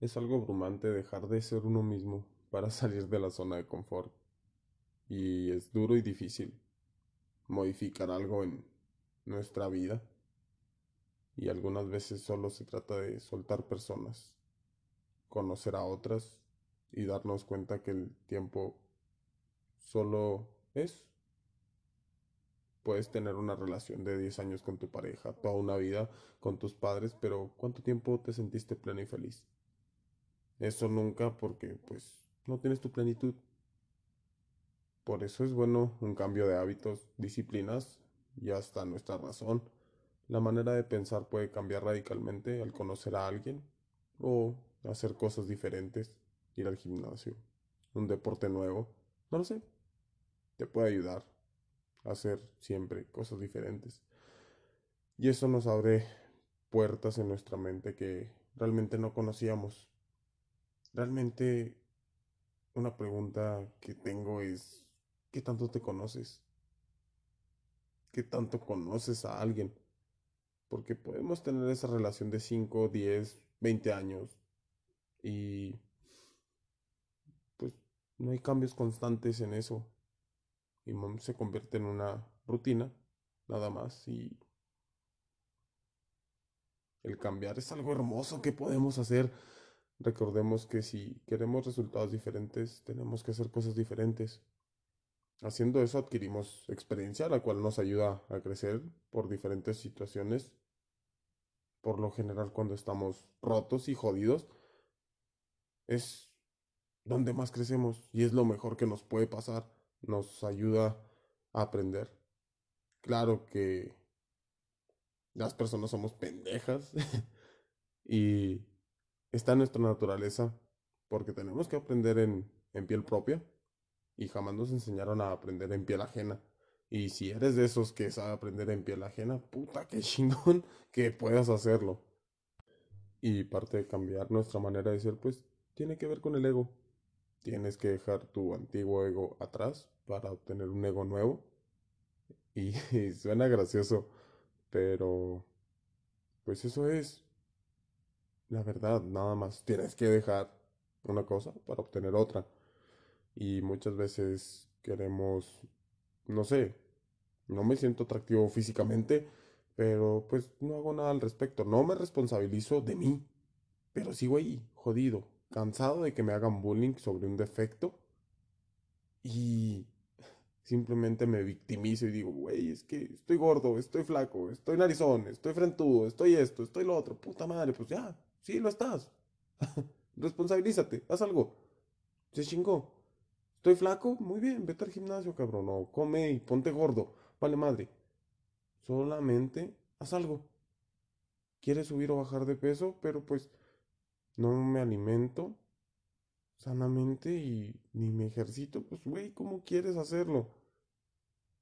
Es algo abrumante dejar de ser uno mismo para salir de la zona de confort. Y es duro y difícil modificar algo en nuestra vida. Y algunas veces solo se trata de soltar personas, conocer a otras y darnos cuenta que el tiempo solo es. Puedes tener una relación de 10 años con tu pareja, toda una vida con tus padres, pero ¿cuánto tiempo te sentiste pleno y feliz? Eso nunca porque pues no tienes tu plenitud. Por eso es bueno un cambio de hábitos, disciplinas y hasta nuestra razón. La manera de pensar puede cambiar radicalmente al conocer a alguien o hacer cosas diferentes, ir al gimnasio, un deporte nuevo, no lo sé, te puede ayudar a hacer siempre cosas diferentes. Y eso nos abre puertas en nuestra mente que realmente no conocíamos. Realmente una pregunta que tengo es, ¿qué tanto te conoces? ¿Qué tanto conoces a alguien? Porque podemos tener esa relación de 5, 10, 20 años y pues no hay cambios constantes en eso. Y se convierte en una rutina, nada más. Y el cambiar es algo hermoso que podemos hacer. Recordemos que si queremos resultados diferentes, tenemos que hacer cosas diferentes. Haciendo eso adquirimos experiencia, la cual nos ayuda a crecer por diferentes situaciones. Por lo general, cuando estamos rotos y jodidos, es donde más crecemos y es lo mejor que nos puede pasar. Nos ayuda a aprender. Claro que las personas somos pendejas y está nuestra naturaleza porque tenemos que aprender en, en piel propia y jamás nos enseñaron a aprender en piel ajena. Y si eres de esos que sabe aprender en piel ajena, puta, qué chingón que puedas hacerlo. Y parte de cambiar nuestra manera de ser, pues tiene que ver con el ego. Tienes que dejar tu antiguo ego atrás para obtener un ego nuevo. Y, suena gracioso, pero pues eso es la verdad, nada más. Tienes que dejar una cosa para obtener otra. Y muchas veces queremos, no sé, no me siento atractivo físicamente, pero pues no hago nada al respecto. No me responsabilizo de mí, pero sigo ahí, jodido, cansado de que me hagan bullying sobre un defecto y simplemente me victimizo y digo, güey, es que estoy gordo, estoy flaco, estoy narizón, estoy frentudo, estoy esto, estoy lo otro, puta madre, pues ya, sí lo estás. Responsabilízate, haz algo. Se chingó. Estoy flaco, muy bien, vete al gimnasio, cabrón, no, come y ponte gordo, vale madre. Solamente haz algo. Quieres subir o bajar de peso, pero pues no me alimento sanamente y ni me ejercito, pues, güey, ¿cómo quieres hacerlo?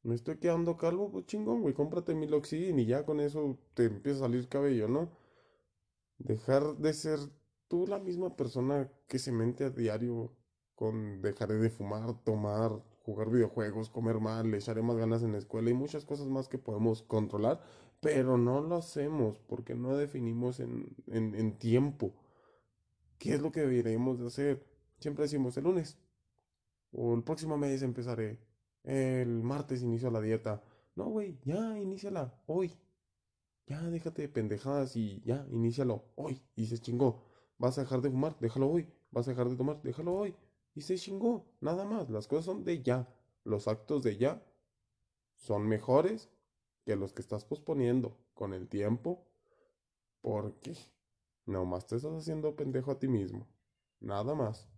Me estoy quedando calvo, pues chingón, güey, cómprate miloxidil y ya con eso te empieza a salir cabello, ¿no? Dejar de ser tú la misma persona que se mente a diario con dejaré de fumar, tomar, jugar videojuegos, comer mal, le echaré más ganas en la escuela y muchas cosas más que podemos controlar, pero no lo hacemos porque no definimos en, en, en tiempo qué es lo que deberíamos de hacer. Siempre decimos el lunes o el próximo mes empezaré, el martes inicio la dieta. No, güey, ya, iníciala hoy. Ya, déjate de pendejadas y ya, inícialo hoy. Y se chingó. Vas a dejar de fumar, déjalo hoy. Vas a dejar de tomar, déjalo hoy. Y se chingó. Nada más. Las cosas son de ya. Los actos de ya son mejores que los que estás posponiendo con el tiempo. Porque nomás te estás haciendo pendejo a ti mismo. Nada más.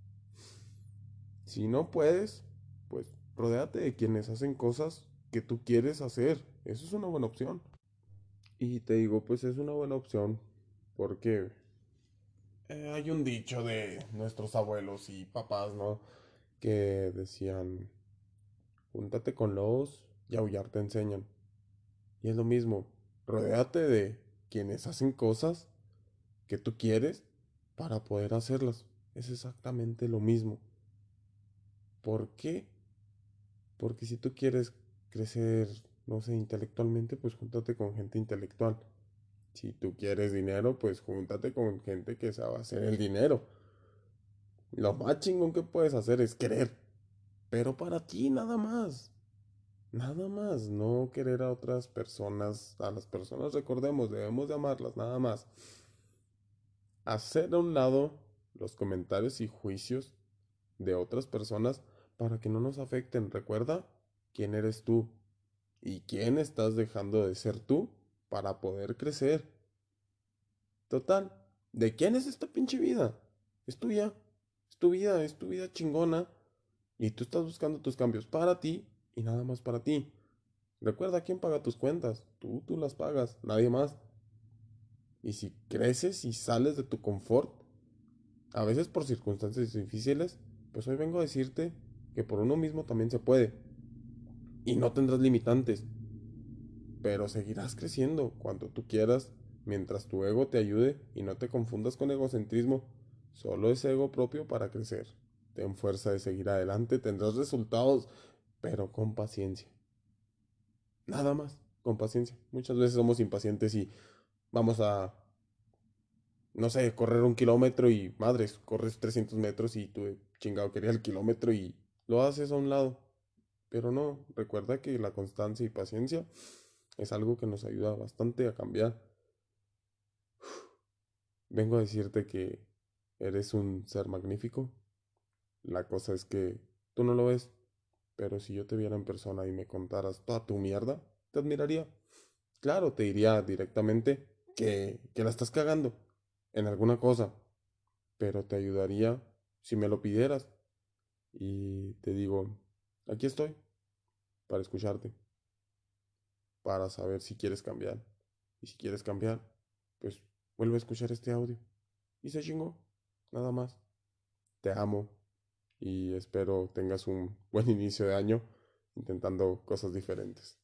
Si no puedes, pues rodéate de quienes hacen cosas que tú quieres hacer. Eso es una buena opción. Y te digo, pues es una buena opción porque eh, hay un dicho de nuestros abuelos y papás, ¿no? Que decían, júntate con los y aullar te enseñan. Y es lo mismo, rodéate de quienes hacen cosas que tú quieres para poder hacerlas. Es exactamente lo mismo. ¿Por qué? Porque si tú quieres crecer no sé, intelectualmente, pues júntate con gente intelectual. Si tú quieres dinero, pues júntate con gente que sabe hacer el dinero. Lo más chingón que puedes hacer es querer. Pero para ti nada más. Nada más. No querer a otras personas. A las personas recordemos, debemos de amarlas, nada más. Hacer a un lado los comentarios y juicios de otras personas para que no nos afecten. Recuerda quién eres tú y quién estás dejando de ser tú para poder crecer. Total, ¿de quién es esta pinche vida? Es tuya, es tu vida, es tu vida chingona. Y tú estás buscando tus cambios para ti y nada más para ti. Recuerda quién paga tus cuentas. Tú, tú las pagas, nadie más. Y si creces y sales de tu confort, a veces por circunstancias difíciles, pues hoy vengo a decirte que por uno mismo también se puede. Y no tendrás limitantes. Pero seguirás creciendo cuando tú quieras, mientras tu ego te ayude y no te confundas con egocentrismo. Solo es ego propio para crecer. Ten fuerza de seguir adelante, tendrás resultados, pero con paciencia. Nada más, con paciencia. Muchas veces somos impacientes y vamos a, no sé, correr un kilómetro y madres, corres 300 metros y tú chingado quería el kilómetro y lo haces a un lado. Pero no, recuerda que la constancia y paciencia es algo que nos ayuda bastante a cambiar. Vengo a decirte que eres un ser magnífico. La cosa es que tú no lo ves, pero si yo te viera en persona y me contaras toda tu mierda, te admiraría. Claro, te diría directamente que, que la estás cagando en alguna cosa, pero te ayudaría si me lo pidieras. Y te digo, aquí estoy, para escucharte, para saber si quieres cambiar. Y si quieres cambiar, pues vuelve a escuchar este audio. Y se chingó, nada más. Te amo y espero tengas un buen inicio de año intentando cosas diferentes.